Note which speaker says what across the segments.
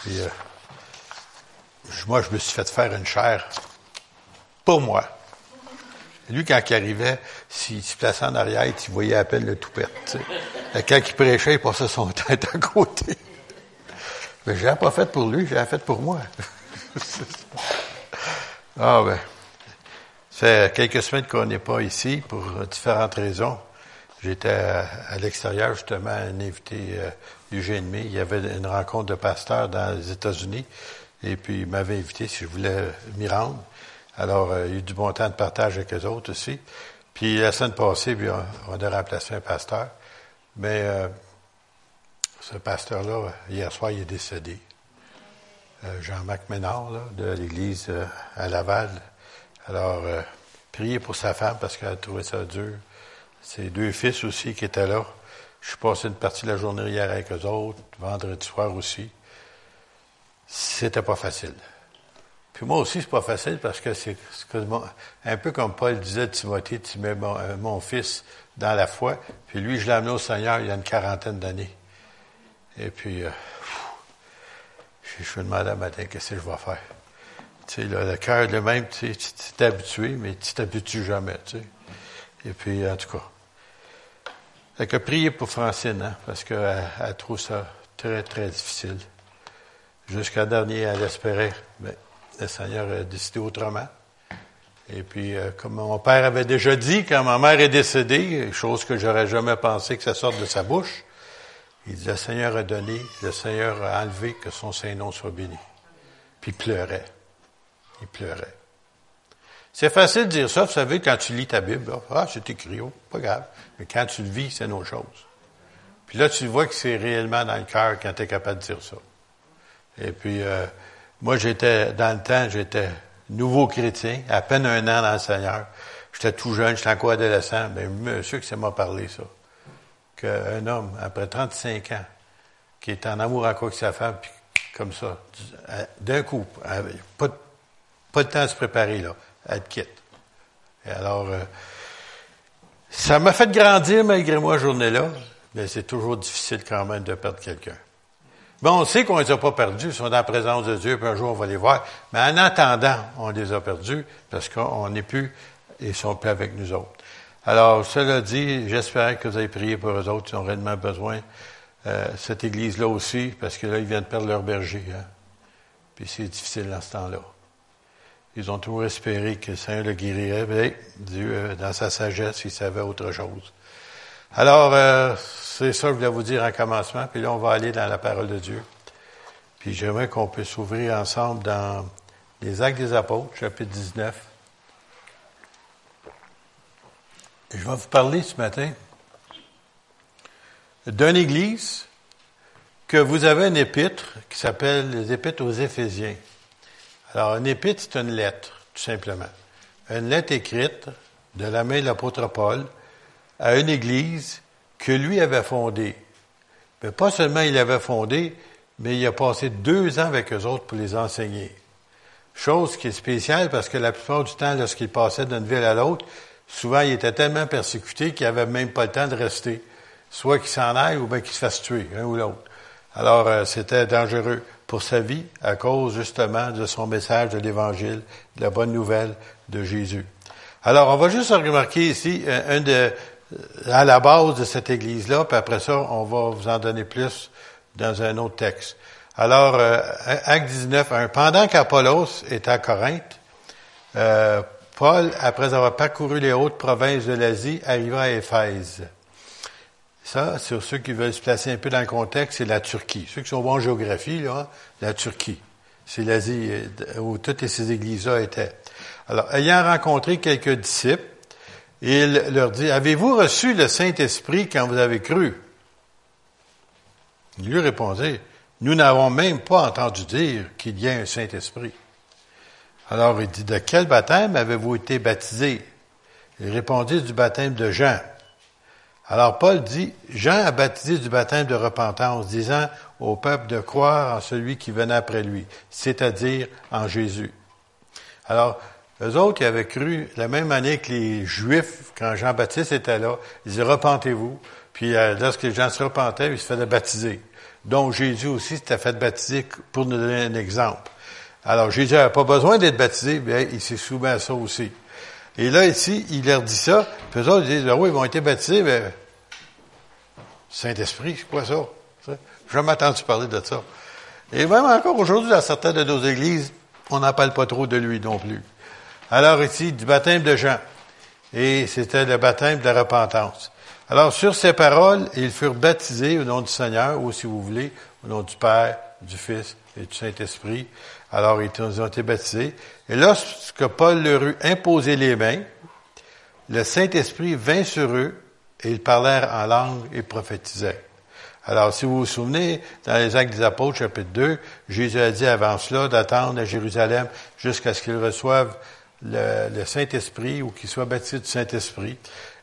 Speaker 1: Puis, euh, moi, je me suis fait faire une chair pour moi. Lui, quand il arrivait, s'il se plaçait en arrière, il voyait à peine le toupette. Quand il prêchait, il passait son tête à côté. Mais je l'ai pas fait pour lui, je l'ai fait pour moi. ah ben. Fait quelques semaines qu'on n'est pas ici pour différentes raisons. J'étais à, l'extérieur, justement, un invité euh, Il y avait une rencontre de pasteurs dans les États-Unis. Et puis, il m'avait invité si je voulais m'y rendre. Alors, euh, il y a eu du bon temps de partage avec les autres aussi. Puis, la semaine passée, on, a remplacé un pasteur. Mais euh, ce pasteur-là, hier soir, il est décédé. Euh, Jean-Marc Ménard, de l'église à Laval. Alors, priez pour sa femme parce qu'elle a trouvé ça dur. Ses deux fils aussi qui étaient là. Je suis passé une partie de la journée hier avec eux autres, vendredi soir aussi. C'était pas facile. Puis moi aussi, c'est pas facile parce que c'est un peu comme Paul disait de Timothée, tu mets euh, mon, fils dans la foi. Puis lui, je l'ai amené au Seigneur il y a une quarantaine d'années. Et puis, euh, je, me demandais à matin qu'est-ce que je vais faire? Tu sais, le cœur le même, tu t'es habitué, mais tu t'habitues jamais, tu sais. Et puis, en tout cas. Fait que prier pour Francine, hein, parce qu'elle elle trouve ça très, très difficile. Jusqu'à dernier, elle espérait. Mais le Seigneur a décidé autrement. Et puis, euh, comme mon père avait déjà dit, quand ma mère est décédée, chose que j'aurais jamais pensé que ça sorte de sa bouche, il dit, le Seigneur a donné, le Seigneur a enlevé, que son Saint-Nom soit béni. Puis il pleurait. Il pleurait. C'est facile de dire ça, vous savez, quand tu lis ta Bible, ah, c'est écrit, oh, pas grave. Mais quand tu le vis, c'est une autre chose. Puis là, tu vois que c'est réellement dans le cœur quand tu es capable de dire ça. Et puis, euh, moi, j'étais, dans le temps, j'étais nouveau chrétien, à peine un an dans le Seigneur. J'étais tout jeune, j'étais encore adolescent. Ben, monsieur qui m'a parlé ça. Qu'un homme, après 35 ans, qui est en amour encore avec sa femme, puis comme ça, d'un coup, pas, pas de temps à se préparer, là, elle te quitte. Et alors, euh, ça m'a fait grandir malgré moi, journée-là, mais c'est toujours difficile quand même de perdre quelqu'un. Bon, on sait qu'on ne les a pas perdus, ils sont dans la présence de Dieu, puis un jour on va les voir. Mais en attendant, on les a perdus parce qu'on n'est plus, et ils sont plus avec nous autres. Alors, cela dit, j'espère que vous avez prié pour eux autres, ils ont réellement besoin. Euh, cette église-là aussi, parce que là, ils viennent perdre leur berger. Hein. Puis c'est difficile dans ce temps-là. Ils ont toujours espéré que le Seigneur le guérirait, mais Dieu, euh, dans sa sagesse, il savait autre chose. Alors, euh, c'est ça que je voulais vous dire en commencement, puis là, on va aller dans la parole de Dieu. Puis j'aimerais qu'on puisse ouvrir ensemble dans les Actes des Apôtres, chapitre 19. je vais vous parler ce matin d'une église que vous avez une épître qui s'appelle les épîtres aux Éphésiens. Alors, une épître, c'est une lettre, tout simplement. Une lettre écrite de la main de l'apôtre Paul à une église que lui avait fondée. Mais pas seulement il avait fondé, mais il a passé deux ans avec eux autres pour les enseigner. Chose qui est spéciale parce que la plupart du temps, lorsqu'il passait d'une ville à l'autre, souvent il était tellement persécuté qu'il n'avait même pas le temps de rester. Soit qu'il s'en aille ou bien qu'il se fasse tuer, un ou l'autre. Alors, euh, c'était dangereux pour sa vie à cause justement de son message de l'Évangile, de la bonne nouvelle de Jésus. Alors, on va juste remarquer ici euh, un de, euh, à la base de cette église-là, puis après ça, on va vous en donner plus dans un autre texte. Alors, euh, Acte 19, pendant qu'Apollos était à Corinthe, euh, Paul, après avoir parcouru les hautes provinces de l'Asie, arriva à Éphèse. Ça, sur ceux qui veulent se placer un peu dans le contexte, c'est la Turquie. Ceux qui sont bons en géographie, là, la Turquie. C'est l'Asie où toutes ces églises-là étaient. Alors, ayant rencontré quelques disciples, il leur dit, avez-vous reçu le Saint-Esprit quand vous avez cru? Il lui répondait, nous n'avons même pas entendu dire qu'il y a un Saint-Esprit. Alors il dit, de quel baptême avez-vous été baptisé? Il répondit, du baptême de Jean. Alors Paul dit, Jean a baptisé du baptême de repentance, disant au peuple de croire en celui qui venait après lui, c'est-à-dire en Jésus. Alors, eux autres, ils avaient cru la même année que les Juifs, quand Jean-Baptiste était là, ils disaient repentez-vous. Puis euh, lorsque les gens se repentaient, ils se faisaient baptiser. dont Jésus aussi s'était fait baptiser pour nous donner un exemple. Alors, Jésus n'avait pas besoin d'être baptisé, mais il s'est soumis à ça aussi. Et là, ici, il leur dit ça, puis eux autres, ils disent, ben oui, ils vont être baptisés, mais Saint-Esprit, c'est quoi ça? J'ai jamais entendu parler de ça. Et même encore aujourd'hui, dans certaines de nos églises, on n'en parle pas trop de lui non plus. Alors ici, du baptême de Jean. Et c'était le baptême de la repentance. Alors, sur ces paroles, ils furent baptisés au nom du Seigneur, ou si vous voulez, au nom du Père, du Fils et du Saint-Esprit. Alors, ils ont été baptisés. Et lorsque Paul leur eut imposé les mains, le Saint-Esprit vint sur eux et ils parlèrent en langue et prophétisaient. Alors, si vous vous souvenez, dans les Actes des Apôtres, chapitre 2, Jésus a dit avant cela d'attendre à Jérusalem jusqu'à ce qu'ils reçoivent le, Saint-Esprit ou qu'ils soient baptisés du Saint-Esprit.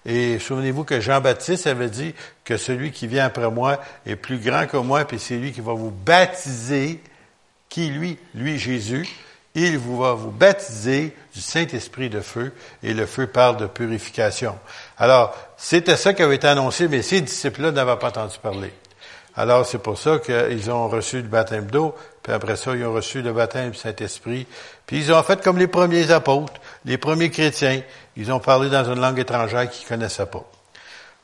Speaker 1: Et souvenez-vous que Jean-Baptiste avait dit que celui qui vient après moi est plus grand que moi, puis c'est lui qui va vous baptiser. Qui, lui? Lui, Jésus. Il vous va vous baptiser du Saint-Esprit de feu, et le feu parle de purification. Alors, c'était ça qui avait été annoncé, mais ces disciples-là n'avaient pas entendu parler. Alors, c'est pour ça qu'ils ont reçu le baptême d'eau, puis après ça, ils ont reçu le baptême du Saint-Esprit. Puis ils ont fait comme les premiers apôtres, les premiers chrétiens. Ils ont parlé dans une langue étrangère qu'ils connaissaient pas.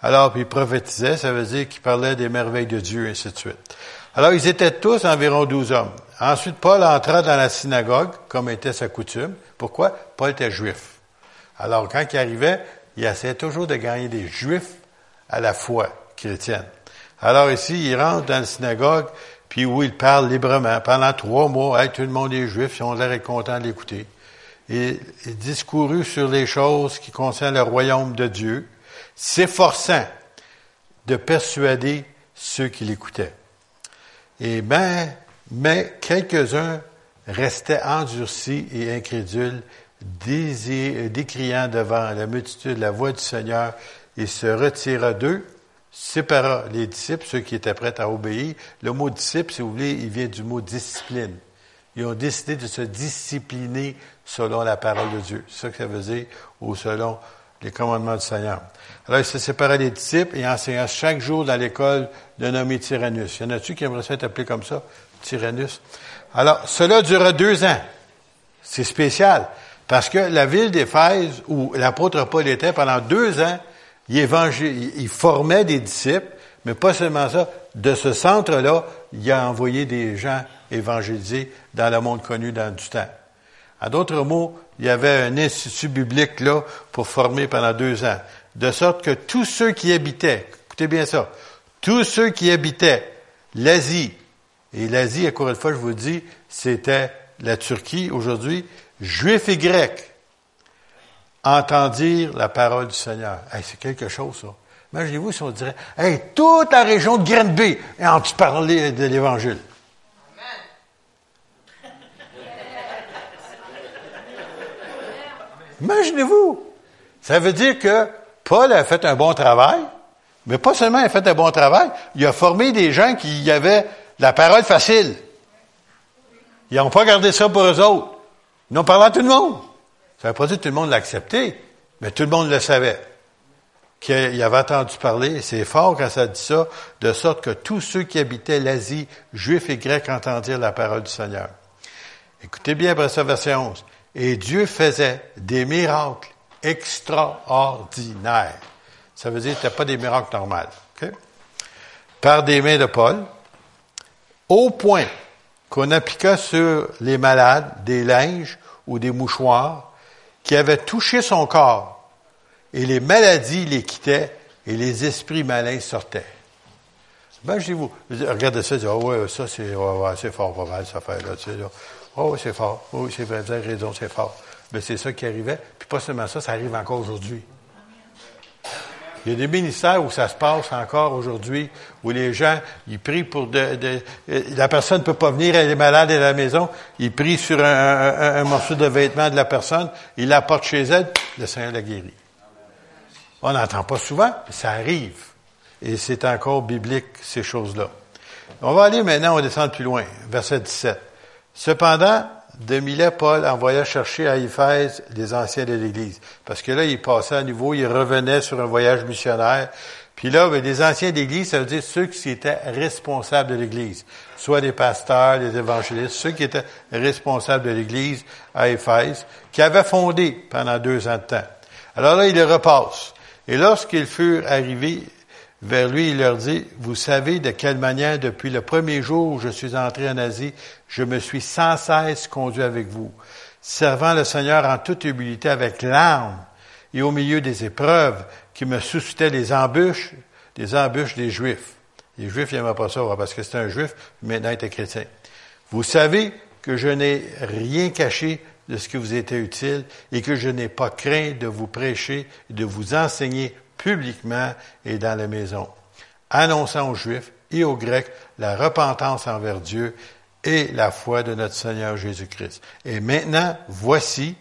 Speaker 1: Alors, puis ils prophétisaient, ça veut dire qu'ils parlaient des merveilles de Dieu, et ainsi de suite. Alors, ils étaient tous environ douze hommes. Ensuite, Paul entra dans la synagogue, comme était sa coutume. Pourquoi? Paul était juif. Alors, quand il arrivait, il essayait toujours de gagner des juifs à la foi chrétienne. Alors ici, il rentre dans la synagogue, puis où il parle librement. Pendant trois mois, tout le monde est juif, ils ont l'air content de l'écouter. Il discourut sur les choses qui concernent le royaume de Dieu, s'efforçant de persuader ceux qui l'écoutaient. Et ben, mais quelques-uns restaient endurcis et incrédules, décriant devant la multitude la voix du Seigneur, et se retira d'eux, sépara les disciples, ceux qui étaient prêts à obéir. Le mot disciple, si vous voulez, il vient du mot discipline. Ils ont décidé de se discipliner selon la parole de Dieu. C'est ça que ça veut dire, ou selon les commandements du Seigneur. Alors, il se sépara des disciples et enseignant chaque jour dans l'école de nommé Tyrannus. Il y en a-tu qui aimeraient être appelé comme ça? Tyrannus. Alors, cela dura deux ans. C'est spécial. Parce que la ville d'Éphèse, où l'apôtre Paul était pendant deux ans, il, formait des disciples, mais pas seulement ça. De ce centre-là, il a envoyé des gens évangélisés dans le monde connu dans du temps. En d'autres mots, il y avait un institut biblique là pour former pendant deux ans. De sorte que tous ceux qui habitaient, écoutez bien ça, tous ceux qui habitaient l'Asie, et l'Asie, encore une fois, je vous dis, c'était la Turquie aujourd'hui, juifs et grecs, entendirent la parole du Seigneur. c'est quelque chose, ça. Imaginez-vous si on dirait, hey, toute la région de Grenby a entendu parler de l'Évangile. Imaginez-vous. Ça veut dire que Paul a fait un bon travail, mais pas seulement il a fait un bon travail, il a formé des gens qui avaient la parole facile. Ils n'ont pas gardé ça pour eux autres. Ils ont parlé à tout le monde. Ça veut pas dire que tout le monde l'a accepté, mais tout le monde le savait. Qu'il avait entendu parler, c'est fort quand ça dit ça, de sorte que tous ceux qui habitaient l'Asie, juifs et grecs, entendirent la parole du Seigneur. Écoutez bien après ça, verset 11. Et Dieu faisait des miracles extraordinaires. Ça veut dire que ce pas des miracles normaux. Par des mains de Paul, au point qu'on appliqua sur les malades des linges ou des mouchoirs qui avaient touché son corps, et les maladies les quittaient et les esprits malins sortaient. Imaginez-vous, regardez ça, oh ouais, ça c'est ouais, fort pas mal, cette affaire-là. Oh c'est fort. Oh, oui, c'est vrai, vous avez raison, c'est fort. Mais c'est ça qui arrivait. Puis pas seulement ça, ça arrive encore aujourd'hui. Il y a des ministères où ça se passe encore aujourd'hui, où les gens, ils prient pour de, de la personne ne peut pas venir, elle est malade à la maison, ils prient sur un, morceau de vêtement de la personne, ils l'apportent chez elle, le Seigneur la guérit. On n'entend pas souvent, mais ça arrive. Et c'est encore biblique, ces choses-là. On va aller maintenant, on descend plus loin, verset 17. Cependant, de Milet, Paul envoya chercher à Éphèse les anciens de l'Église. Parce que là, il passait à nouveau, il revenait sur un voyage missionnaire. Puis là, ben, les anciens d'église, ça veut dire ceux qui étaient responsables de l'église, soit des pasteurs, des évangélistes, ceux qui étaient responsables de l'église à Éphèse, qui avaient fondé pendant deux ans de temps. Alors là, il les repasse. Et lorsqu'ils furent arrivés vers lui, il leur dit, vous savez de quelle manière, depuis le premier jour où je suis entré en Asie, je me suis sans cesse conduit avec vous, servant le Seigneur en toute humilité avec larmes et au milieu des épreuves qui me suscitaient des embûches, des embûches des Juifs. Les Juifs n'aimaient pas ça, parce que c'est un Juif, maintenant il était chrétien. Vous savez que je n'ai rien caché de ce qui vous était utile et que je n'ai pas craint de vous prêcher et de vous enseigner publiquement et dans la maison, annonçant aux Juifs et aux Grecs la repentance envers Dieu et la foi de notre Seigneur Jésus-Christ. Et maintenant, voici,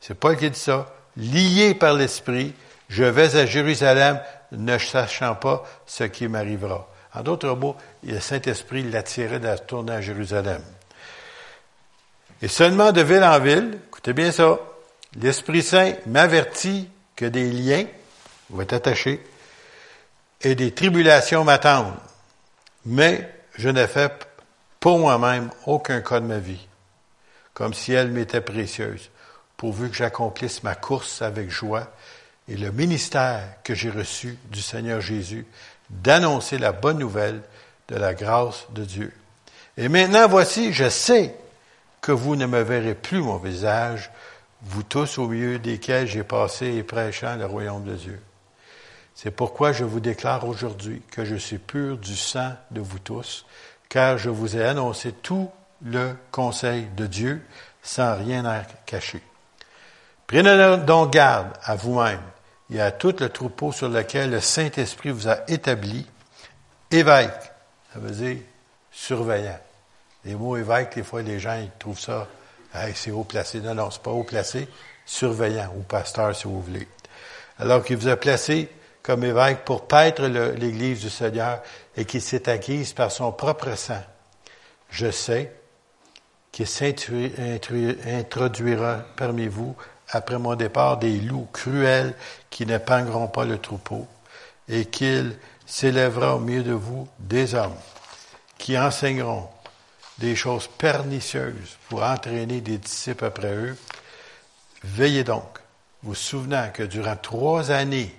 Speaker 1: c'est Paul qui dit ça, lié par l'Esprit, je vais à Jérusalem, ne sachant pas ce qui m'arrivera. En d'autres mots, le Saint-Esprit l'attirait de tourner à Jérusalem. Et seulement de ville en ville, écoutez bien ça, l'Esprit Saint m'avertit que des liens vont être attachés et des tribulations m'attendent. Mais je n'ai fait pour moi-même aucun cas de ma vie, comme si elle m'était précieuse, pourvu que j'accomplisse ma course avec joie et le ministère que j'ai reçu du Seigneur Jésus d'annoncer la bonne nouvelle de la grâce de Dieu. Et maintenant, voici, je sais que vous ne me verrez plus mon visage, vous tous au milieu desquels j'ai passé et prêchant le royaume de Dieu. C'est pourquoi je vous déclare aujourd'hui que je suis pur du sang de vous tous, car je vous ai annoncé tout le conseil de Dieu sans rien à cacher. Prenez donc garde à vous-même et à tout le troupeau sur lequel le Saint-Esprit vous a établi. Évêque, ça veut dire surveillant. Les mots évêque, des fois, les gens, ils trouvent ça, c'est haut placé. Non, non, c'est pas haut placé. Surveillant, ou pasteur, si vous voulez. Alors qu'il vous a placé comme évêque pour paître l'Église du Seigneur et qui s'est acquise par son propre sang. Je sais qu'il s'introduira parmi vous après mon départ des loups cruels qui n'épargneront pas le troupeau, et qu'il s'élèvera au milieu de vous des hommes qui enseigneront des choses pernicieuses pour entraîner des disciples après eux. Veillez donc, vous souvenant que durant trois années,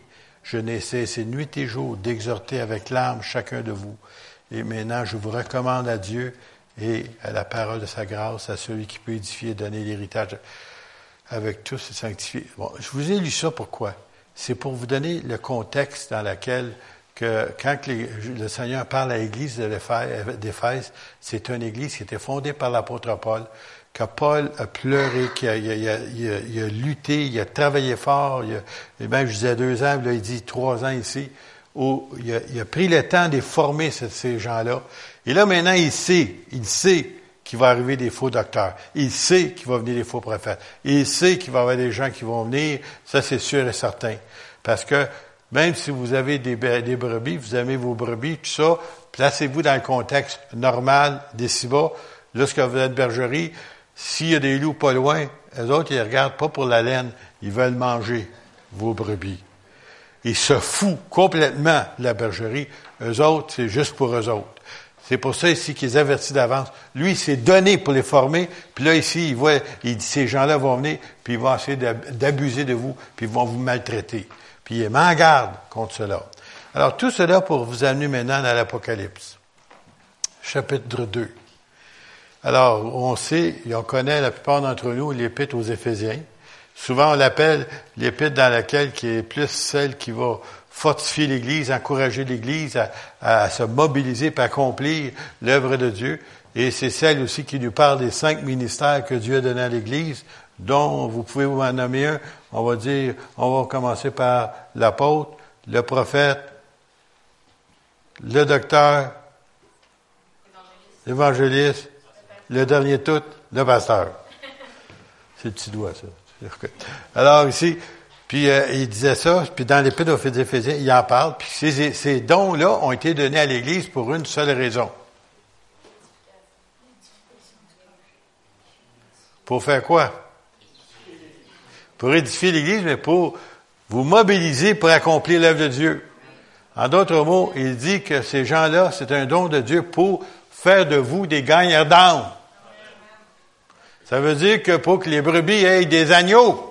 Speaker 1: je n'ai cessé nuit et jour d'exhorter avec larmes chacun de vous. Et maintenant, je vous recommande à Dieu et à la parole de sa grâce, à celui qui peut édifier et donner l'héritage avec tous et sanctifiés. Bon, je vous ai lu ça pourquoi? C'est pour vous donner le contexte dans lequel que quand le Seigneur parle à l'église d'Éphèse, c'est une église qui était fondée par l'apôtre Paul, que Paul a pleuré, qu'il a, il a, lutté, il a travaillé fort. Il a, même, je disais deux ans, là, il dit trois ans ici, où il a, pris le temps de former ces gens-là. Et là, maintenant, il sait, il sait qu'il va arriver des faux docteurs. Il sait qu'il va venir des faux prophètes. Il sait qu'il va y avoir des gens qui vont venir. Ça, c'est sûr et certain. Parce que même si vous avez des, des brebis, vous aimez vos brebis, tout ça, placez-vous dans le contexte normal des cibas. Lorsque vous êtes bergerie, s'il y a des loups pas loin, les autres, ils regardent pas pour la laine, ils veulent manger vos brebis. Ils se foutent complètement de la bergerie. Eux autres, c'est juste pour eux autres. C'est pour ça ici qu'ils avertissent d'avance. Lui, il s'est donné pour les former. Puis là, ici, il voit, il ces gens-là vont venir, puis ils vont essayer d'abuser de vous, puis ils vont vous maltraiter. Puis il est en garde contre cela. Alors, tout cela pour vous amener maintenant dans l'Apocalypse. Chapitre 2. Alors, on sait, et on connaît la plupart d'entre nous l'épître aux Éphésiens. Souvent, on l'appelle l'épître dans laquelle qui est plus celle qui va fortifier l'Église, encourager l'Église à, se mobiliser pour accomplir l'œuvre de Dieu. Et c'est celle aussi qui nous parle des cinq ministères que Dieu a donnés à l'Église, dont vous pouvez vous en nommer un. On va dire, on va commencer par l'apôtre, le prophète, le docteur, l'évangéliste, le dernier tout, le pasteur. C'est le petit doigt, ça. Alors ici, puis euh, il disait ça, puis dans l'Épître aux Éphésiens, il en parle, puis ces, ces dons-là ont été donnés à l'Église pour une seule raison. Pour faire quoi? Pour édifier l'Église, mais pour vous mobiliser pour accomplir l'œuvre de Dieu. En d'autres mots, il dit que ces gens-là, c'est un don de Dieu pour faire de vous des gagnants d'âme. Ça veut dire que pour que les brebis aient des agneaux,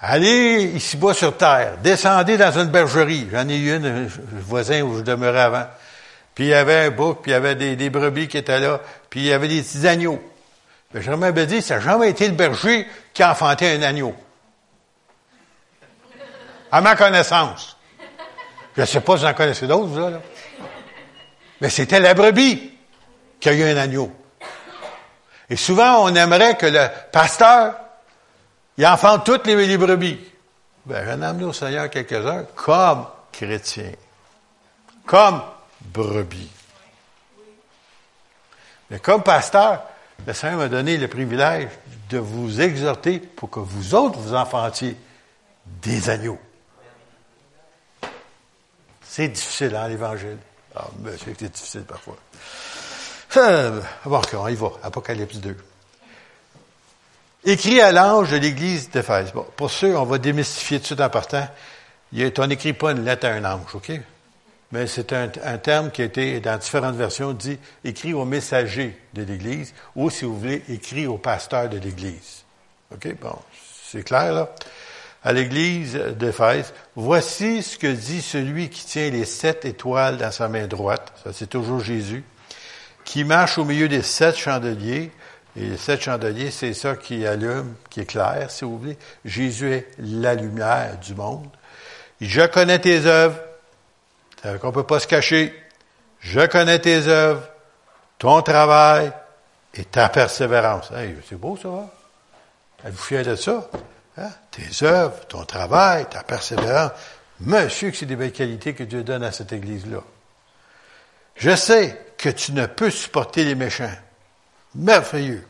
Speaker 1: Allez ici-bas sur terre, descendez dans une bergerie. J'en ai eu une, un voisin où je demeurais avant. Puis il y avait un bouc, puis il y avait des, brebis qui étaient là, puis il y avait des petits agneaux. Mais je me dit, ça n'a jamais été le berger qui a enfanté un agneau. À ma connaissance. Je ne sais pas si vous en connaissez d'autres, vous, là. Mais c'était la brebis qui a eu un agneau. Et souvent, on aimerait que le pasteur il enfante toutes les, brebis. Ben, j'en ai amené au Seigneur quelques-uns comme chrétiens, comme brebis. Mais comme pasteur, le Seigneur m'a donné le privilège de vous exhorter pour que vous autres vous enfantiez des agneaux. C'est difficile, hein, l'Évangile. Ah, monsieur, c'est difficile parfois. Euh, bon, on y va. Apocalypse 2. Écrit à l'ange de l'église d'Éphèse. Bon, pour ceux, on va démystifier tout de suite en partant. on n'écrit pas une lettre à un ange, OK? Mais c'est un, terme qui a été, dans différentes versions, dit écrit au messager de l'Église, ou si vous voulez, écrit au pasteur de l'Église. OK? Bon, c'est clair, là? À l'Église d'Éphèse, voici ce que dit celui qui tient les sept étoiles dans sa main droite. Ça, c'est toujours Jésus. Qui marche au milieu des sept chandeliers. Et sept chandeliers, c'est ça qui allume, qui éclaire, si vous voulez. Jésus est la lumière du monde. Je connais tes œuvres. qu'on ne peut pas se cacher. Je connais tes œuvres, ton travail et ta persévérance. c'est beau, ça, va? Êtes-vous fier de ça? Hein? Tes œuvres, ton travail, ta persévérance. Monsieur, que c'est des belles qualités que Dieu donne à cette Église-là. Je sais que tu ne peux supporter les méchants merveilleux.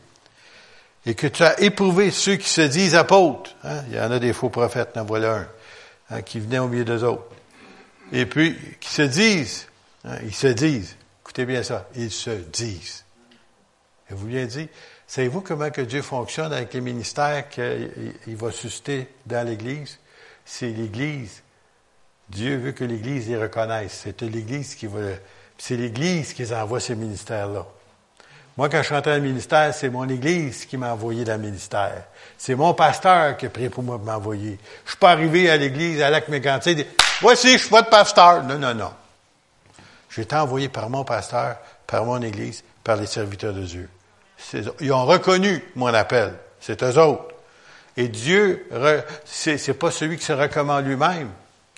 Speaker 1: Et que tu as éprouvé ceux qui se disent apôtres. Hein? Il y en a des faux prophètes, en voilà un, hein, qui venaient au milieu d'eux autres. Et puis, qui se disent, ils se disent, écoutez bien ça, ils se disent. Et vous bien dit, savez-vous comment que Dieu fonctionne avec les ministères qu'il va susciter dans l'Église? C'est l'Église. Dieu veut que l'Église les reconnaisse. C'est l'Église qui va, c'est l'Église qui envoie ces ministères-là. Moi, quand je suis entré dans le ministère, c'est mon Église qui m'a envoyé dans le ministère. C'est mon pasteur qui a pris pour moi de m'envoyer. Je suis pas arrivé à l'Église, à Lac-Mégantic, et voici, je suis de pasteur. Non, non, non. J'ai été envoyé par mon pasteur, par mon Église, par les serviteurs de Dieu. Ils ont reconnu mon appel. C'est eux autres. Et Dieu, c'est pas celui qui se recommande lui-même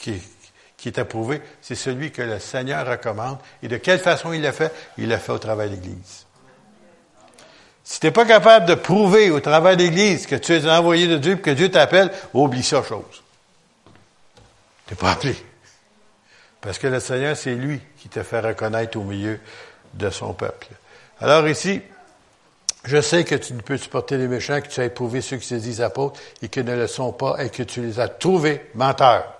Speaker 1: qui, est approuvé, c'est celui que le Seigneur recommande. Et de quelle façon il l'a fait? Il l'a fait au travail de l'Église. Si tu n'es pas capable de prouver au travers de l'Église que tu es envoyé de Dieu et que Dieu t'appelle, oublie ça chose. Tu n'es pas appelé. Parce que le Seigneur, c'est lui qui te fait reconnaître au milieu de son peuple. Alors ici, je sais que tu ne peux supporter les méchants, que tu as éprouvé ceux qui se disent apôtres et qui ne le sont pas et que tu les as trouvés menteurs.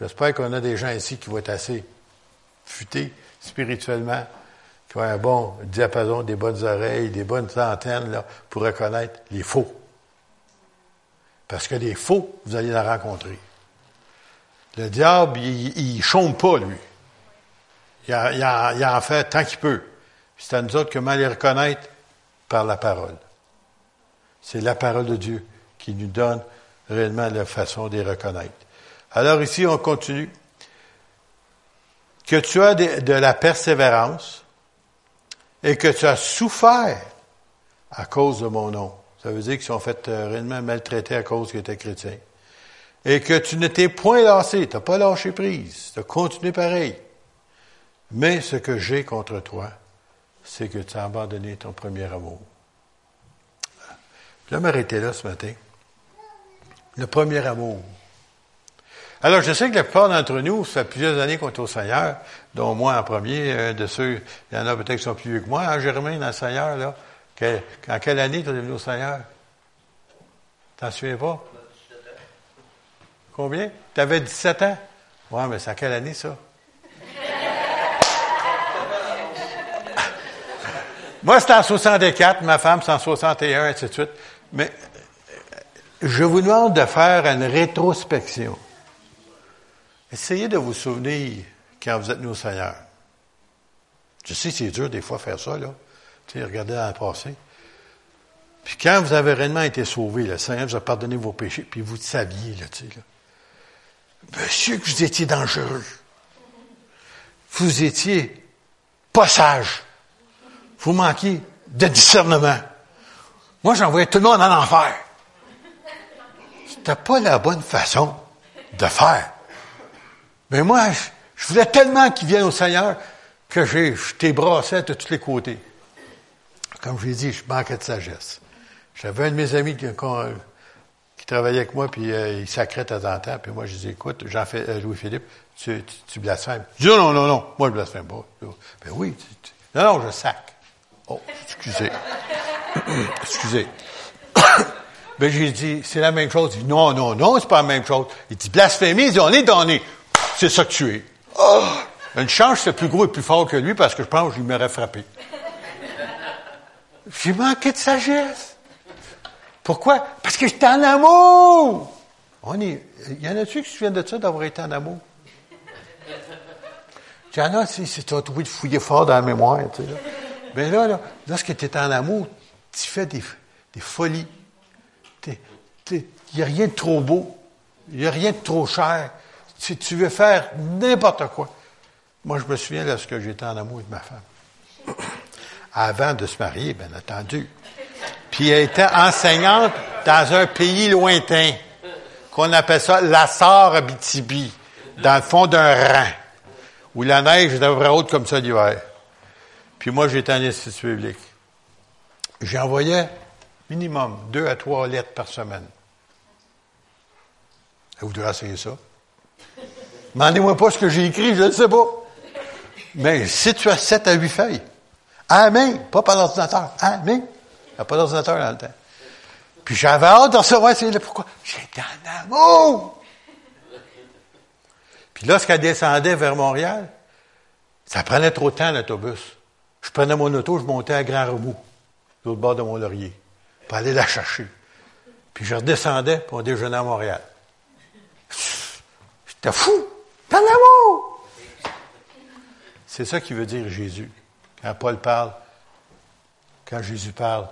Speaker 1: J'espère qu'on a des gens ici qui vont être assez futés spirituellement qui un bon diapason, des bonnes oreilles, des bonnes antennes là, pour reconnaître les faux. Parce que les faux, vous allez en rencontrer. Le diable, il, ne chôme pas, lui. Il, en, fait tant qu'il peut. C'est à nous autres comment les reconnaître par la parole. C'est la parole de Dieu qui nous donne réellement la façon de les reconnaître. Alors ici, on continue. Que tu as de la persévérance, et que tu as souffert à cause de mon nom. Ça veut dire qu'ils sont fait euh, réellement maltraités à cause qu'ils étaient chrétiens. Et que tu ne t'es point lassé, tu n'as pas lâché prise, tu as continué pareil. Mais ce que j'ai contre toi, c'est que tu as abandonné ton premier amour. Je vais m'arrêter là ce matin. Le premier amour. Alors, je sais que la plupart d'entre nous, ça fait plusieurs années qu'on est au Seigneur, dont moi en premier, de ceux, il y en a peut-être qui sont plus vieux que moi, hein, Germain, dans le Seigneur, là. en quelle année tu es venu au Seigneur? T'en souviens pas? Combien? Tu avais 17 ans? Oui, mais c'est en quelle année, ça? Moi, c'était en 64, ma femme, c'est en 61, et ainsi de suite. Mais je vous demande de faire une rétrospection. Essayez de vous souvenir quand vous êtes nous au Seigneur. Je sais c'est dur des fois faire ça, là. Tu regardez dans le passé. Puis quand vous avez réellement été sauvé, le Seigneur vous a pardonné vos péchés, puis vous saviez, là, tu sais. Monsieur, que vous étiez dangereux. Vous étiez pas sage. Vous manquiez de discernement. Moi, j'envoyais tout le monde en enfer. C'était pas la bonne façon de faire. Mais moi, je, voulais tellement qu'il vienne au Seigneur que j'ai, je t'ai brassé de tous les côtés. Comme je l'ai dit, je manquais de sagesse. J'avais un de mes amis qui, travaillait avec moi, puis euh, il sacrait de temps en temps, puis moi, je dis, écoute, Jean euh, Louis-Philippe, tu, tu, blasphèmes. Je dis, non, non, non, moi, je blasphème pas. Ben oui, non, non, je sac. Oh, excusez. excusez. ben, j'ai dit, c'est la même chose. Il dit, non, non, non, c'est pas la même chose. Il dit, blasphémie, il dit, on est donné. C'est ça que tu es. Oh! Une chance, c'est plus gros et plus fort que lui parce que je pense qu'il m'aurait frappé. J'ai manqué de sagesse. Pourquoi? Parce que j'étais en amour. On est, y en a-tu qui se souviennent de ça, d'avoir été en amour? Il y en a, tu as trouvé de fouiller fort dans la mémoire, tu sais, là. Mais là, là, lorsque tu es en amour, tu fais des, folies. Il n'y a rien de trop beau. Il n'y a rien de trop cher. Si tu veux faire n'importe quoi. Moi, je me souviens lorsque j'étais en amour avec ma femme. Avant de se marier, bien entendu. Puis elle était enseignante dans un pays lointain, qu'on appelle ça la Abitibi, dans le fond d'un rang, où la neige était vrai haute comme ça l'hiver. Puis moi, j'étais en institut public. J'envoyais minimum deux à trois lettres par semaine. Vous devez essayer ça. Demandez-moi pas ce que j'ai écrit, je ne sais pas. Mais si tu as sept à huit feuilles, Amen, pas par l'ordinateur, Amen. Il n'y a pas d'ordinateur dans le temps. Puis j'avais hâte de recevoir ces. Pourquoi? J'étais en amour. Puis lorsqu'elle descendait vers Montréal, ça prenait trop de temps l'autobus. Je prenais mon auto, je montais à Grand Remous, l'autre bord de Mont-Laurier, pour aller la chercher. Puis je redescendais pour déjeuner à Montréal. J'étais fou! T'en amour! C'est ça qui veut dire Jésus. Quand Paul parle, quand Jésus parle,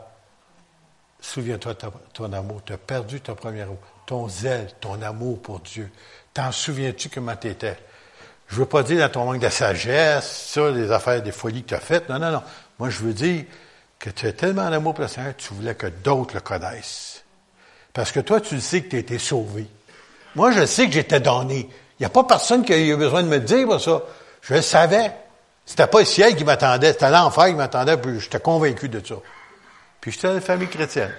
Speaker 1: souviens-toi de ton amour. Tu as perdu ton premier amour, ton zèle, ton amour pour Dieu. T'en souviens-tu comment tu étais? Je veux pas dire dans ton manque de sagesse, ça, les affaires, des folies que tu as faites. Non, non, non. Moi, je veux dire que tu as tellement d'amour pour le Seigneur, tu voulais que d'autres le connaissent. Parce que toi, tu sais que tu as été sauvé. Moi, je sais que j'étais donné. Il n'y a pas personne qui a eu besoin de me dire ça. Je le savais. C'était pas le ciel qui m'attendait, c'était l'enfer qui m'attendait, puis j'étais convaincu de ça. Puis j'étais dans une famille chrétienne.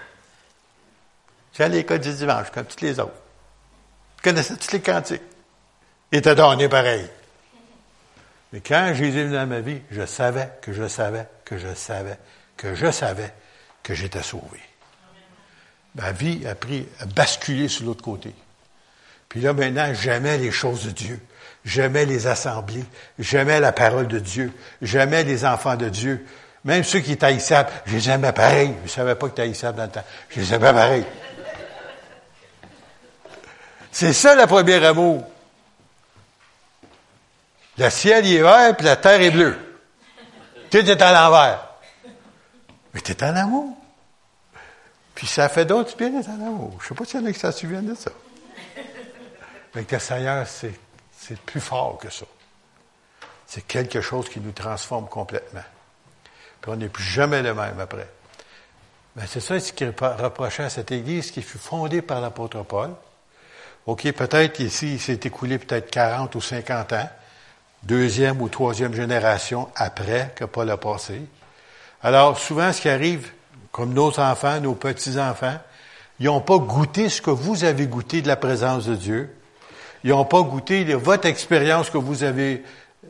Speaker 1: J'étais à l'école du dimanche, comme toutes les autres. Je connaissais tous les cantiques. Il était donné pareil. Mais quand Jésus est venu dans ma vie, je savais que je savais que je savais que je savais que j'étais sauvé. Ma vie a pris, a basculé sur l'autre côté. Puis là, maintenant, j'aimais les choses de Dieu. J'aimais les assemblées. J'aimais la parole de Dieu. J'aimais les enfants de Dieu. Même ceux qui étaient haïssables, je les aimais pareil. Je ne savais pas que tu haïssable dans le temps. Je les aimais pareil. C'est ça le premier amour. Le ciel est vert, puis la terre est bleue. Tout est à l'envers. Mais tu es en amour. Puis ça fait d'autres bien d'être en amour. Je ne sais pas s'il y en a qui s'en souviennent de ça. Mais le Seigneur, c'est, c'est plus fort que ça. C'est quelque chose qui nous transforme complètement. Puis on n'est plus jamais le même après. Mais c'est ça ce qui reprochait à cette Église qui fut fondée par l'apôtre Paul. OK, peut-être ici, il s'est écoulé peut-être 40 ou 50 ans deuxième ou troisième génération après que Paul a passé. Alors, souvent, ce qui arrive, comme nos enfants, nos petits-enfants, ils n'ont pas goûté ce que vous avez goûté de la présence de Dieu. Ils n'ont pas goûté votre expérience que vous avez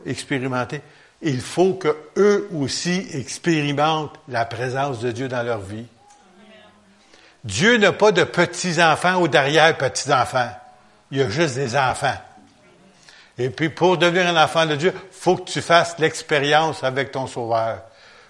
Speaker 1: expérimentée. Il faut que eux aussi expérimentent la présence de Dieu dans leur vie. Dieu n'a pas de petits-enfants ou d'arrière-petits-enfants. Il y a juste des enfants. Et puis, pour devenir un enfant de Dieu, faut que tu fasses l'expérience avec ton Sauveur.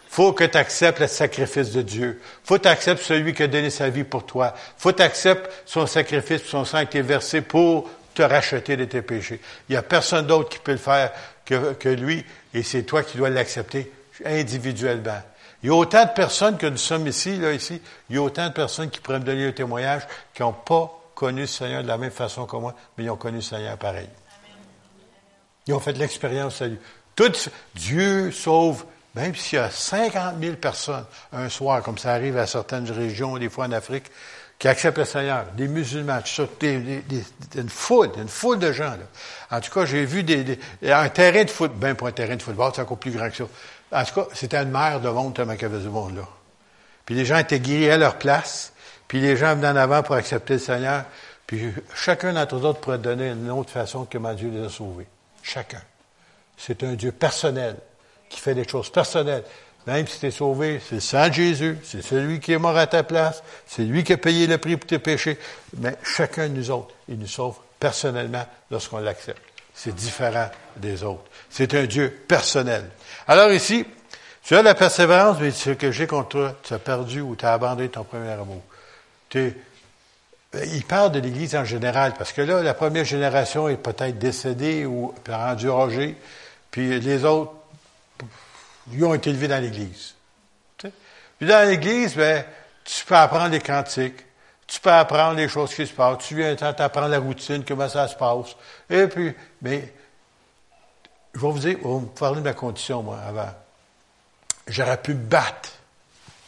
Speaker 1: faut que tu acceptes le sacrifice de Dieu. faut que tu acceptes celui qui a donné sa vie pour toi. faut que tu acceptes son sacrifice, son sang qui est versé pour te racheter de tes péchés. Il n'y a personne d'autre qui peut le faire que, que lui, et c'est toi qui dois l'accepter individuellement. Il y a autant de personnes que nous sommes ici, là, ici, il y a autant de personnes qui pourraient me donner le témoignage qui n'ont pas connu le Seigneur de la même façon que moi, mais ils ont connu le Seigneur pareil. Ils ont fait l'expérience salut. Tout, Dieu sauve, même s'il y a 50 000 personnes un soir, comme ça arrive à certaines régions, des fois en Afrique, qui acceptent le Seigneur, des musulmans, une foule, une foule de gens. Là. En tout cas, j'ai vu des, un terrain de football, ben pas un terrain de football, c'est encore plus grand que ça. En tout cas, c'était une mer de monde tellement qu'il du monde là. Puis les gens étaient guéris à leur place, puis les gens venaient en avant pour accepter le Seigneur, puis chacun d'entre eux autres pourrait donner une autre façon que Dieu les a sauvés. Chacun. C'est un Dieu personnel, qui fait des choses personnelles. Même si tu es sauvé, c'est le sang Jésus, c'est celui qui est mort à ta place, c'est lui qui a payé le prix pour tes péchés. Mais chacun de nous autres, il nous sauve personnellement lorsqu'on l'accepte. C'est différent des autres. C'est un Dieu personnel. Alors ici, tu as la persévérance, mais ce que j'ai contre toi, tu as perdu ou tu as abandonné ton premier amour. Il parle de l'Église en général, parce que là, la première génération est peut-être décédée ou rendue puis les autres, ils ont été élevés dans l'Église. Puis dans l'Église, ben, tu peux apprendre les cantiques, tu peux apprendre les choses qui se passent, tu viens t'apprendre la routine, comment ça se passe. Et puis, mais, je vais vous dire, on va parler de ma condition, moi, avant. J'aurais pu battre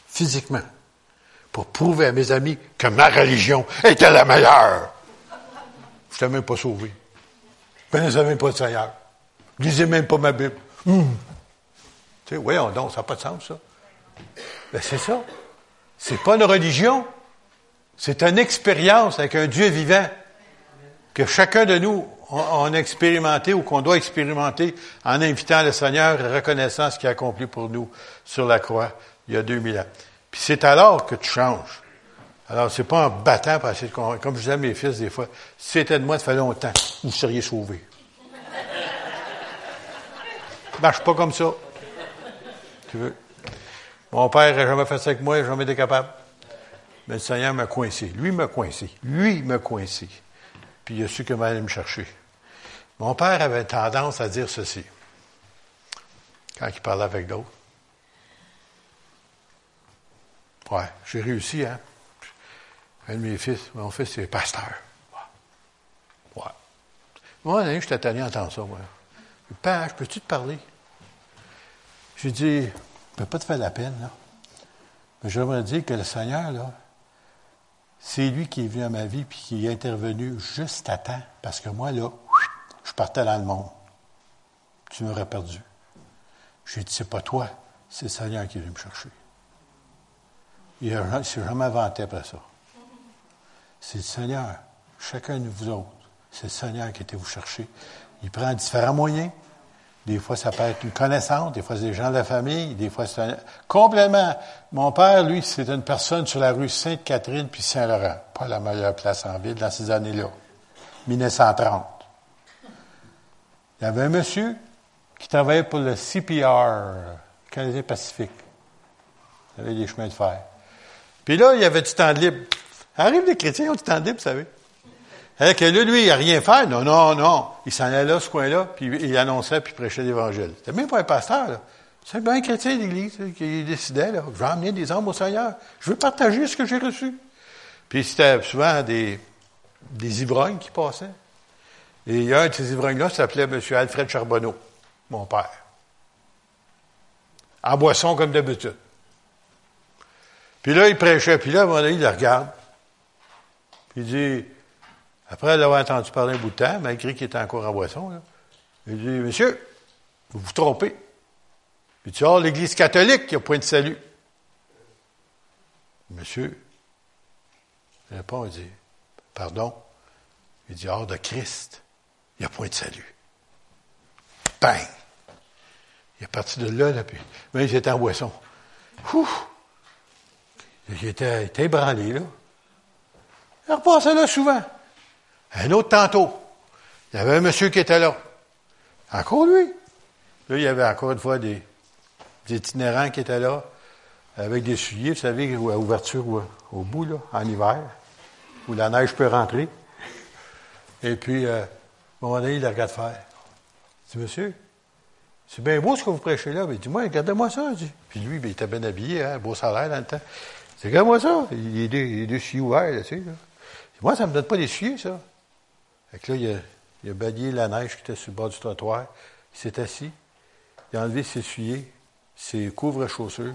Speaker 1: physiquement pour prouver à mes amis que ma religion était la meilleure. Je n'étais même pas sauvé. Je ne connaissais même pas le Seigneur. Je lisais même pas ma Bible. Hum. Tu sais, voyons donc, ça n'a pas de sens, ça. Ben, c'est ça. C'est pas une religion. C'est une expérience avec un Dieu vivant que chacun de nous a expérimenté ou qu'on doit expérimenter en invitant le Seigneur et reconnaissant ce qu'il a accompli pour nous sur la croix il y a 2000 ans. Puis c'est alors que tu changes. Alors, c'est pas en battant pour essayer de Comme je disais à mes fils des fois, si c'était de moi, ça fait longtemps, vous seriez sauvés. marche pas comme ça. Tu veux? Mon père n'a jamais fait ça avec moi, n'a jamais été capable. Mais le Seigneur m'a coincé. Lui m'a coincé. Lui m'a coincé. Puis il a su comment aller me chercher. Mon père avait tendance à dire ceci. Quand il parlait avec d'autres. Ouais, j'ai réussi, hein. Un de mes fils, mon fils, c'est pasteur. Ouais. Moi, je j'étais tanné d'entendre ça, moi. Père, peux-tu te parler? J'ai dit, je ne peux pas te faire la peine, là. Mais j'aimerais dire que le Seigneur, là, c'est lui qui est venu à ma vie puis qui est intervenu juste à temps. Parce que moi, là, je partais dans le monde. Tu m'aurais perdu. J'ai dit, c'est pas toi, c'est le Seigneur qui est venu me chercher. Il ne s'est jamais inventé après ça. C'est le Seigneur. Chacun de vous autres, c'est le Seigneur qui était vous chercher. Il prend différents moyens. Des fois, ça peut être une connaissance, des fois, c'est des gens de la famille, des fois, c'est un... Complètement. Mon père, lui, c'est une personne sur la rue Sainte-Catherine puis Saint-Laurent. Pas la meilleure place en ville dans ces années-là. 1930. Il y avait un monsieur qui travaillait pour le CPR, Canadien Pacifique. Il avait des chemins de fer. Puis là, il y avait du temps de libre. Arrive les chrétiens, ils ont du temps libre, vous savez. Et que là, lui, il n'a rien fait. Non, non, non. Il s'en allait là, ce coin-là, puis il annonçait, puis il prêchait l'Évangile. C'était même pas un pasteur, là. C'est bien un chrétien d'Église qui décidait, là. Je vais emmener des âmes au Seigneur. Je veux partager ce que j'ai reçu. Puis c'était souvent des, des ivrognes qui passaient. Et un de ces ivrognes-là s'appelait M. Alfred Charbonneau, mon père. En boisson comme d'habitude. Puis là, il prêchait. Puis là, à un moment donné, il le regarde. Puis il dit, après l'avoir entendu parler un bout de temps, malgré qu'il était encore en boisson, il dit, Monsieur, vous vous trompez. Puis tu as l'Église catholique qui a point de salut. Monsieur, il répond, il dit, pardon. Il dit, hors de Christ, il n'y a point de salut. Bang! Il est parti de là, là, puis, mais il était en boisson. Il était, ébranlé, là. Il repassait là souvent. Un autre tantôt. Il y avait un monsieur qui était là. Encore lui. Là, il y avait encore une fois des itinérants qui étaient là, avec des souliers, vous savez, à ouverture au, bout, là, en hiver, où la neige peut rentrer. Et puis, euh, un moment donné, il regarde faire. Il dit, monsieur, c'est bien beau ce que vous prêchez là. Mais il dit, moi, regardez-moi ça. Puis lui, ben, il était bien habillé, hein, beau salaire dans le temps. Il dit, regarde-moi ça. Il est deux, il est deux souliers ouverts, là. Moi, ça me donne pas des ça. Fait que là, il a, il a balayé la neige qui était sur le bord du trottoir. Il s'est assis. Il a enlevé ses souliers, ses couvre-chaussures.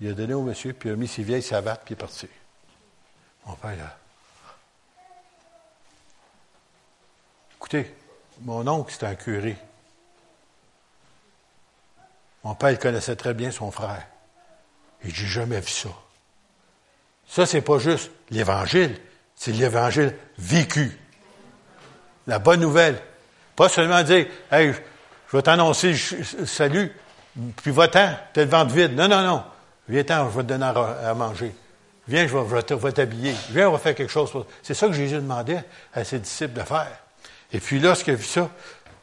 Speaker 1: Il a donné au monsieur, puis il a mis ses vieilles savates, puis il est parti. Mon père, là. Écoutez, mon oncle, c'était un curé. Mon père, il connaissait très bien son frère. Et j'ai jamais vu ça. Ça, c'est pas juste l'Évangile, c'est l'Évangile vécu. La bonne nouvelle. Pas seulement dire, hey, je vais t'annoncer salut, puis va-t'en, t'as le ventre vide. Non, non, non. Viens-t'en, je vais te donner à, manger. Viens, je vais, t'habiller. Viens, on va faire quelque chose. C'est ça que Jésus demandait à ses disciples de faire. Et puis lorsqu'il a vu ça,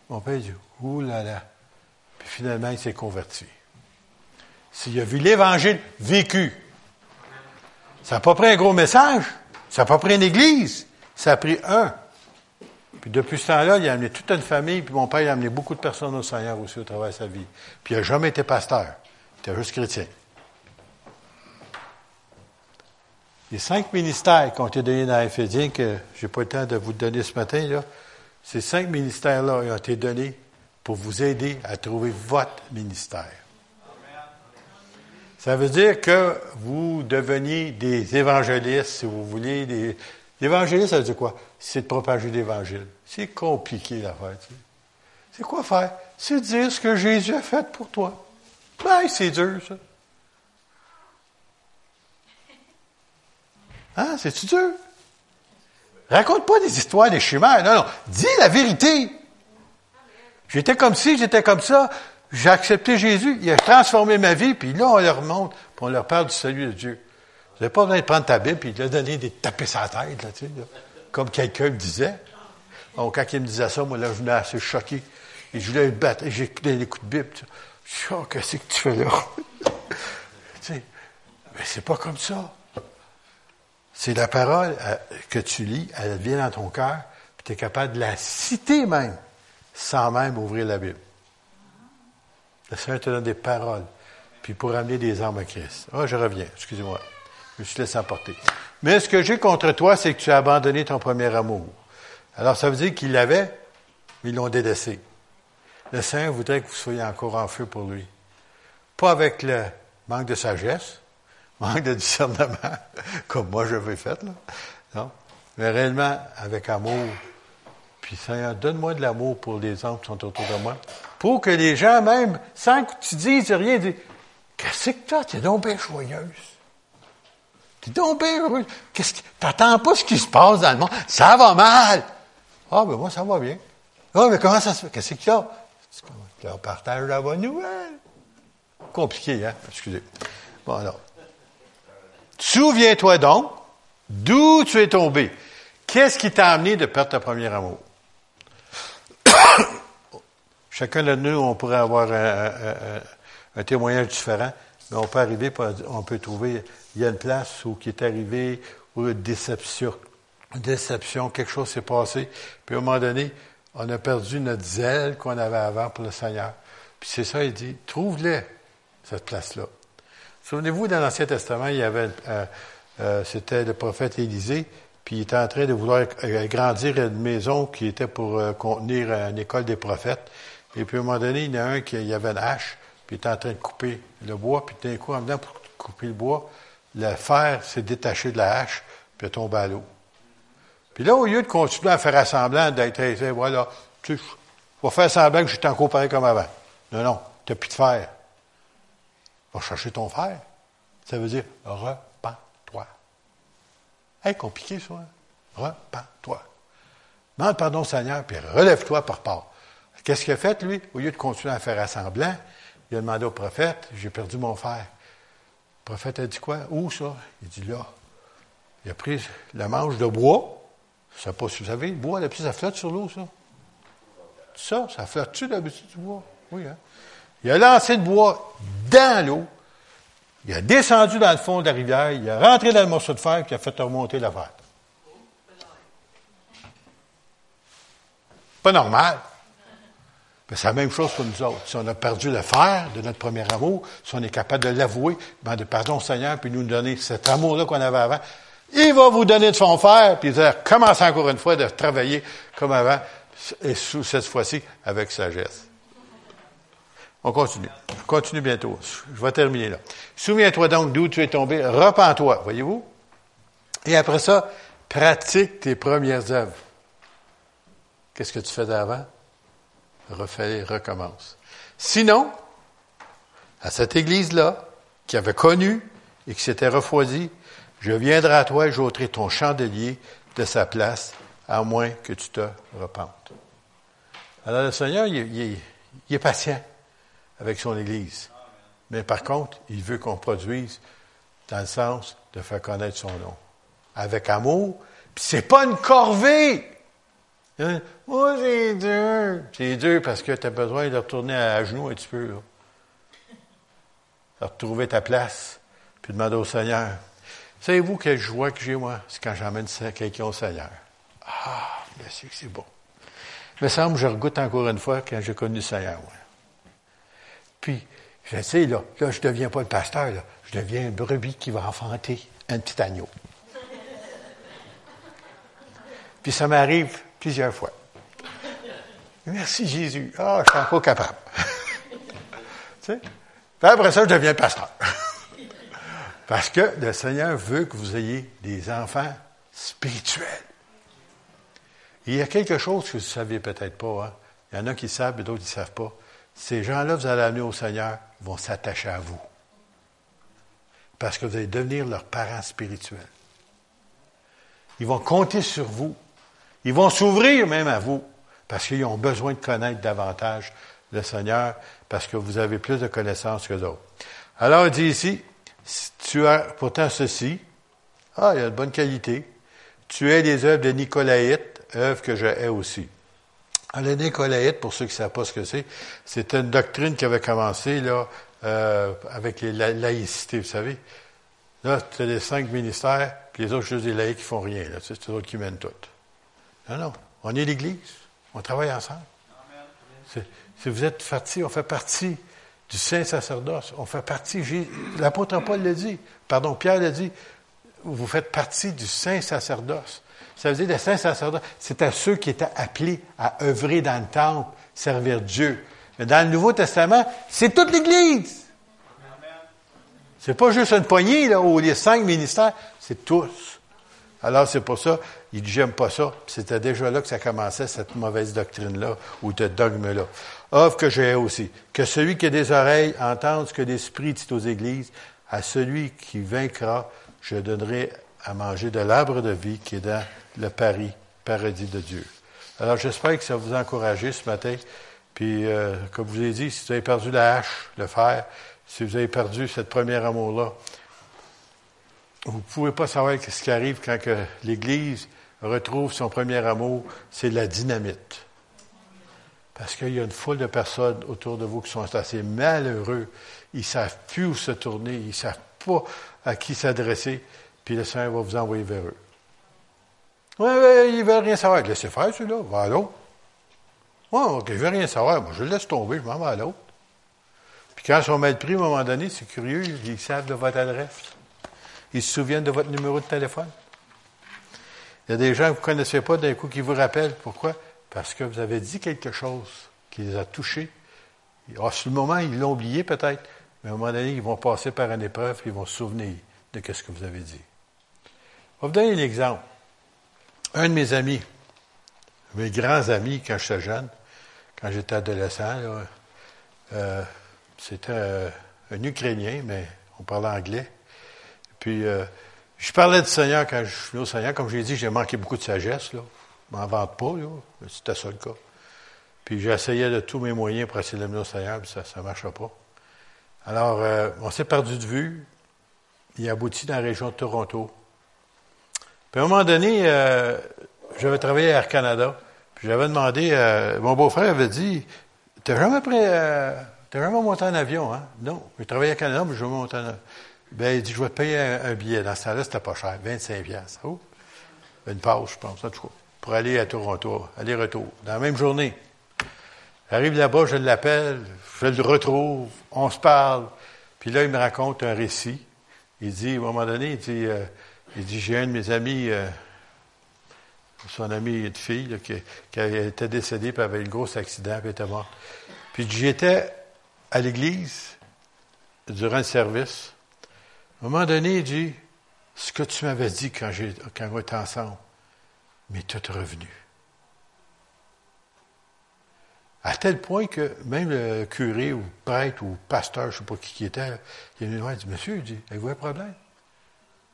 Speaker 1: mon père dit, ouh là. Puis finalement, il s'est converti. S'il a vu l'Évangile vécu, ça n'a pas pris un gros message, ça n'a pas pris une église, ça a pris un. Puis depuis ce temps-là, il a amené toute une famille, puis mon père il a amené beaucoup de personnes au Seigneur aussi au travers de sa vie. Puis il n'a jamais été pasteur. Il était juste chrétien. Les cinq ministères qui ont été donnés dans Éphésiens, que je n'ai pas le temps de vous donner ce matin, là, ces cinq ministères-là ont été donnés pour vous aider à trouver votre ministère. Ça veut dire que vous deveniez des évangélistes, si vous voulez. Des... L'évangéliste, ça veut dire quoi? C'est de propager l'Évangile. C'est compliqué l'affaire. Tu sais. C'est quoi faire? C'est dire ce que Jésus a fait pour toi. Ben, c'est dur, ça. Hein? C'est-tu dur? Raconte pas des histoires des chimères. Non, non. Dis la vérité. J'étais comme ci, j'étais comme ça. J'ai accepté Jésus. Il a transformé ma vie. Puis là, on leur montre. Puis on leur parle du salut de Dieu. Vous n'avez pas besoin de prendre ta Bible et de leur donner des taper sa tête, là, tu sais, comme quelqu'un me disait. Quand il me disait ça, moi, là, je venais assez choqué. Et je voulais le battre. Et j'ai des coups de Bible. Je suis oh, qu'est-ce que tu fais là? tu sais, mais c'est pas comme ça. C'est la parole euh, que tu lis, elle vient dans ton cœur, puis tu es capable de la citer même, sans même ouvrir la Bible. Le Seigneur te donne des paroles, puis pour amener des âmes à Christ. Ah, je reviens, excusez-moi. Je me suis laissé emporter. Mais ce que j'ai contre toi, c'est que tu as abandonné ton premier amour. Alors, ça veut dire qu'ils l'avaient, mais ils l'ont délaissé. Le Seigneur voudrait que vous soyez encore en feu pour lui. Pas avec le manque de sagesse, manque de discernement, comme moi je vais fait, là. Non? Mais réellement avec amour. Puis Seigneur, donne-moi de l'amour pour les hommes qui sont autour de moi. Pour que les gens, même, sans que tu dises rien, disent Qu'est-ce que toi, t'es donc bien joyeuse. T'es donc bien heureuse. Qu'est-ce que, t'attends pas ce qui se passe dans le monde. Ça va mal. Ah, ben moi, ça va bien. Ah, mais comment ça se fait? Qu'est-ce qu'il y a? Tu leur partages la bonne nouvelle. Compliqué, hein? Excusez. Bon, alors. Souviens-toi donc d'où tu es tombé. Qu'est-ce qui t'a amené de perdre ton premier amour? Chacun de nous, on pourrait avoir un, témoignage différent, mais on peut arriver, on peut trouver, il y a une place où qui est arrivé, où une déception, déception, quelque chose s'est passé, puis à un moment donné, on a perdu notre zèle qu'on avait avant pour le Seigneur. Puis c'est ça, il dit, trouve-le, cette place-là. Souvenez-vous, dans l'Ancien Testament, il y avait, euh, euh, c'était le prophète Élisée, puis il était en train de vouloir agrandir une maison qui était pour euh, contenir une école des prophètes. Et puis à un moment donné, il y en a un qui avait une hache, puis il était en train de couper le bois, puis d'un coup, en venant pour couper le bois, le fer s'est détaché de la hache, puis est tombé à l'eau. Puis là, au lieu de continuer à faire semblant d'être, voilà, tu sais, va faire semblant que j'étais encore pareil comme avant. Non, non, tu n'as plus de fer. Va chercher ton fer. Ça veut dire repens-toi. Hey, compliqué ça. Hein? Repens-toi. Demande pardon Seigneur, puis relève-toi par part. Qu'est-ce qu'il a fait, lui? Au lieu de continuer à faire semblant, il a demandé au prophète, j'ai perdu mon fer. Le prophète a dit quoi? Où ça? Il dit là. Il a pris la manche de bois. Ça pas, vous savez, le bois, ça flotte sur l'eau, ça. Ça, ça flotte-tu d'habitude du bois? Oui, hein? Il a lancé le bois dans l'eau, il a descendu dans le fond de la rivière, il a rentré dans le morceau de fer, il a fait remonter la fer. Pas normal. C'est la même chose pour nous autres. Si on a perdu le fer de notre premier amour, si on est capable de l'avouer, ben de pardon Seigneur, puis nous donner cet amour-là qu'on avait avant, il va vous donner de son fer, puis dire, commencez encore une fois de travailler comme avant, et cette fois-ci avec sagesse. On continue. On continue bientôt. Je vais terminer là. Souviens-toi donc d'où tu es tombé. Repends-toi, voyez-vous? Et après ça, pratique tes premières œuvres. Qu'est-ce que tu faisais Refais, recommence. Sinon, à cette église-là, qui avait connu et qui s'était refroidie, je viendrai à toi et j'ôterai ton chandelier de sa place, à moins que tu te repentes. Alors le Seigneur, il, est patient avec son Église. Mais par contre, il veut qu'on produise dans le sens de faire connaître son nom. Avec amour. Puis c'est pas une corvée. Hein? Oh, c'est dur. C'est dur parce que tu as besoin de retourner à genoux un petit peu. Là. De retrouver ta place. Puis demander au Seigneur. Savez-vous quelle joie que j'ai, moi? C'est quand j'emmène quelqu'un au Seigneur? Ah, bien sûr que c'est bon. Il me semble que je regoute encore une fois quand j'ai connu le Seigneur. Puis, je sais, là, là je ne deviens pas le pasteur, je deviens une brebis qui va enfanter un petit agneau. Puis ça m'arrive plusieurs fois. Merci Jésus. Ah, je suis encore capable. tu sais? Après ça, je deviens pasteur. Parce que le Seigneur veut que vous ayez des enfants spirituels. il y a quelque chose que vous ne saviez peut-être pas. Hein? Il y en a qui savent et d'autres qui ne savent pas. Ces gens-là, vous allez amener au Seigneur, vont s'attacher à vous. Parce que vous allez devenir leurs parents spirituels. Ils vont compter sur vous. Ils vont s'ouvrir même à vous. Parce qu'ils ont besoin de connaître davantage le Seigneur, parce que vous avez plus de connaissances que d'autres. Alors, il dit ici, tu as pourtant ceci. Ah, il y a de bonne qualité. Tu es les œuvres de Nicolaïte, œuvres que je hais aussi. Alors, les Nicolaïtes, pour ceux qui ne savent pas ce que c'est, c'est une doctrine qui avait commencé là, euh, avec la laïcité, vous savez. Là, as les cinq ministères, puis les autres, juste des laïcs qui font rien. Là. C'est eux qui mènent tout. Non, non. On est l'Église. On travaille ensemble. Si vous êtes partis, on fait partie du saint sacerdoce. On fait partie, l'apôtre Paul l'a dit, pardon, Pierre l'a dit, vous faites partie du saint sacerdoce. Ça veut dire le saint sacerdoce, à ceux qui étaient appelés à œuvrer dans le temple, servir Dieu. Mais dans le Nouveau Testament, c'est toute l'Église. C'est pas juste une poignée, là, où les cinq ministères, c'est tous. Alors, c'est pour ça, il dit, j'aime pas ça. C'était déjà là que ça commençait, cette mauvaise doctrine-là, ou ce dogme-là. Offre que j'ai aussi. Que celui qui a des oreilles entende ce que l'Esprit dit aux églises. À celui qui vaincra, je donnerai à manger de l'arbre de vie qui est dans le Paris, paradis de Dieu. Alors, j'espère que ça vous a encouragé ce matin. Puis, euh, comme je vous ai dit, si vous avez perdu la hache, le fer, si vous avez perdu cette première amour-là, vous ne pouvez pas savoir ce qui arrive quand l'Église retrouve son premier amour, c'est la dynamite. Parce qu'il y a une foule de personnes autour de vous qui sont assez malheureux. Ils ne savent plus où se tourner, ils ne savent pas à qui s'adresser, puis le Seigneur va vous envoyer vers eux. Oui, oui, ils ne veulent rien savoir. Laissez faire celui-là, va à l'autre. Oui, OK, je ne veux rien savoir. Moi, je le laisse tomber, je m'en vais à l'autre. Puis quand ils sont mal pris, à un moment donné, c'est curieux, ils savent de votre adresse. Ils se souviennent de votre numéro de téléphone? Il y a des gens que vous ne connaissez pas d'un coup qui vous rappellent. Pourquoi? Parce que vous avez dit quelque chose qui les a touchés. À ce moment, ils l'ont oublié peut-être, mais à un moment donné, ils vont passer par une épreuve et ils vont se souvenir de ce que vous avez dit. Je vais vous donner un exemple. Un de mes amis, mes grands amis quand j'étais jeune, quand j'étais adolescent, euh, c'était euh, un Ukrainien, mais on parlait anglais. Puis, euh, je parlais du Seigneur quand je suis au Seigneur. Comme je l'ai dit, j'ai manqué beaucoup de sagesse. Là. Je m'en vante pas. C'était ça le cas. Puis j'essayais de tous mes moyens pour essayer de l'amener au Seigneur, puis ça ne marchait pas. Alors, euh, on s'est perdu de vue. Il a abouti dans la région de Toronto. Puis à un moment donné, euh, j'avais travaillé à Air Canada. Puis j'avais demandé, mon beau-frère avait dit, t'as jamais pris, T'as jamais monté en avion, hein? Non. Je travaillais à Canada, mais je monter en avion. Ben, il dit, je vais te payer un, billet. Dans ce temps-là, c'était pas cher. 25 piastres. Oh. Une pause, je pense, en tout cas. Pour aller à Toronto. Aller-retour. Dans la même journée. J'arrive là-bas, je l'appelle, je le retrouve, on se parle. Puis là, il me raconte un récit. Il dit, à un moment donné, il dit, euh, dit, j'ai un de mes amis, euh, son ami de fille, qui, était décédé, puis avait eu un gros accident, puis était mort. Puis j'étais à l'église durant le service. À un moment donné, il dit, ce que tu m'avais dit quand, on était ensemble m'est tout revenu. À tel point que même le curé ou prêtre ou pasteur, je ne sais pas qui qui était, il est venu voir, il dit, Monsieur, il dit, avez-vous un problème?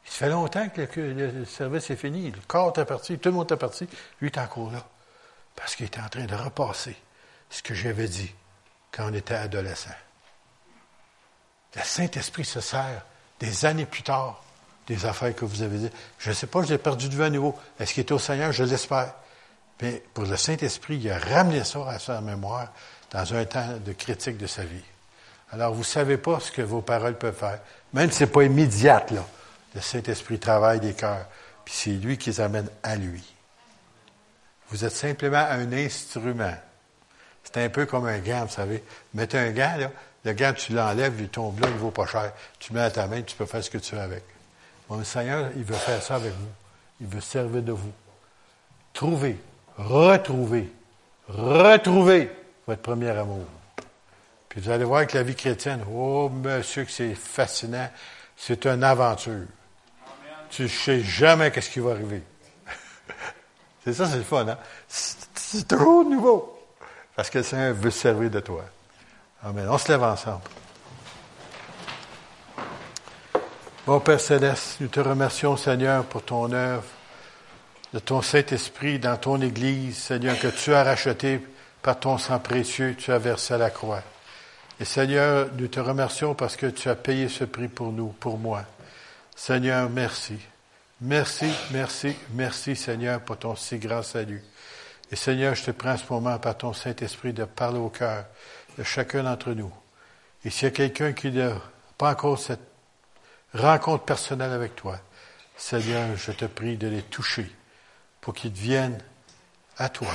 Speaker 1: Il fait longtemps que le, service est fini. Le corps est parti, tout le monde est parti. Lui est encore là. Parce qu'il était en train de repasser ce que j'avais dit quand on était adolescent. Le Saint-Esprit se sert des années plus tard des affaires que vous avez dites. Je ne sais pas, je l'ai perdu de vue à nouveau. Est-ce qu'il est au Seigneur? Je l'espère. Mais pour le Saint-Esprit, il a ramené ça à sa mémoire dans un temps de critique de sa vie. Alors, vous ne savez pas ce que vos paroles peuvent faire. Même si ce n'est pas immédiat, là. Le Saint-Esprit travaille des cœurs, puis c'est lui qui les amène à lui. Vous êtes simplement un instrument. C'est un peu comme un gant, vous savez. Mettez un gant, là, le gant, tu l'enlèves, il tombe là, il ne vaut pas cher. Tu le mets à ta main, tu peux faire ce que tu veux avec. Mon Seigneur, il veut faire ça avec vous. Il veut servir de vous. Trouvez, retrouvez, retrouvez votre premier amour. Puis vous allez voir que la vie chrétienne, oh monsieur, que c'est fascinant. C'est une aventure. Tu ne sais jamais qu'est-ce qui va arriver. c'est ça, c'est le fun, hein? C'est trop nouveau. Parce que le Seigneur veut servir de toi. Amen. On se lève ensemble. Bon Père Céleste, nous te remercions, Seigneur, pour ton œuvre, de ton Saint-Esprit dans ton Église, Seigneur, que tu as racheté par ton sang précieux, tu as versé à la croix. Et Seigneur, nous te remercions parce que tu as payé ce prix pour nous, pour moi. Seigneur, merci. Merci, merci, merci, Seigneur, pour ton si grand salut. Et Seigneur, je te prends ce moment par ton Saint-Esprit de parler au cœur de chacun d'entre nous. Et s'il y a quelqu'un qui n'a pas encore cette rencontre personnelle avec toi, Seigneur, je te prie de les toucher pour qu'ils viennent à toi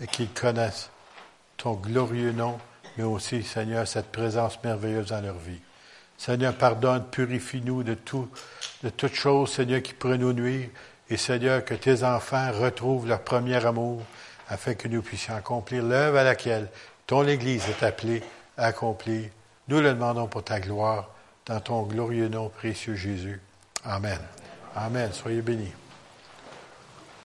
Speaker 1: et qu'ils connaissent ton glorieux nom, mais aussi, Seigneur, cette présence merveilleuse dans leur vie. Seigneur, pardonne, purifie-nous de tout, de toute chose, Seigneur, qui pourrait nous nuire. Et Seigneur, que tes enfants retrouvent leur premier amour afin que nous puissions accomplir l'œuvre à laquelle ton Église est appelée à accomplir. Nous le demandons pour ta gloire, dans ton glorieux nom précieux Jésus. Amen. Amen. Soyez bénis.